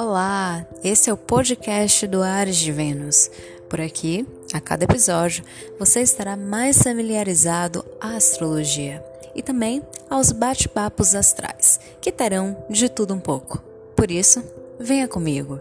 Olá, esse é o podcast do Ares de Vênus. Por aqui, a cada episódio, você estará mais familiarizado à astrologia e também aos bate-papos astrais, que terão de tudo um pouco. Por isso, venha comigo.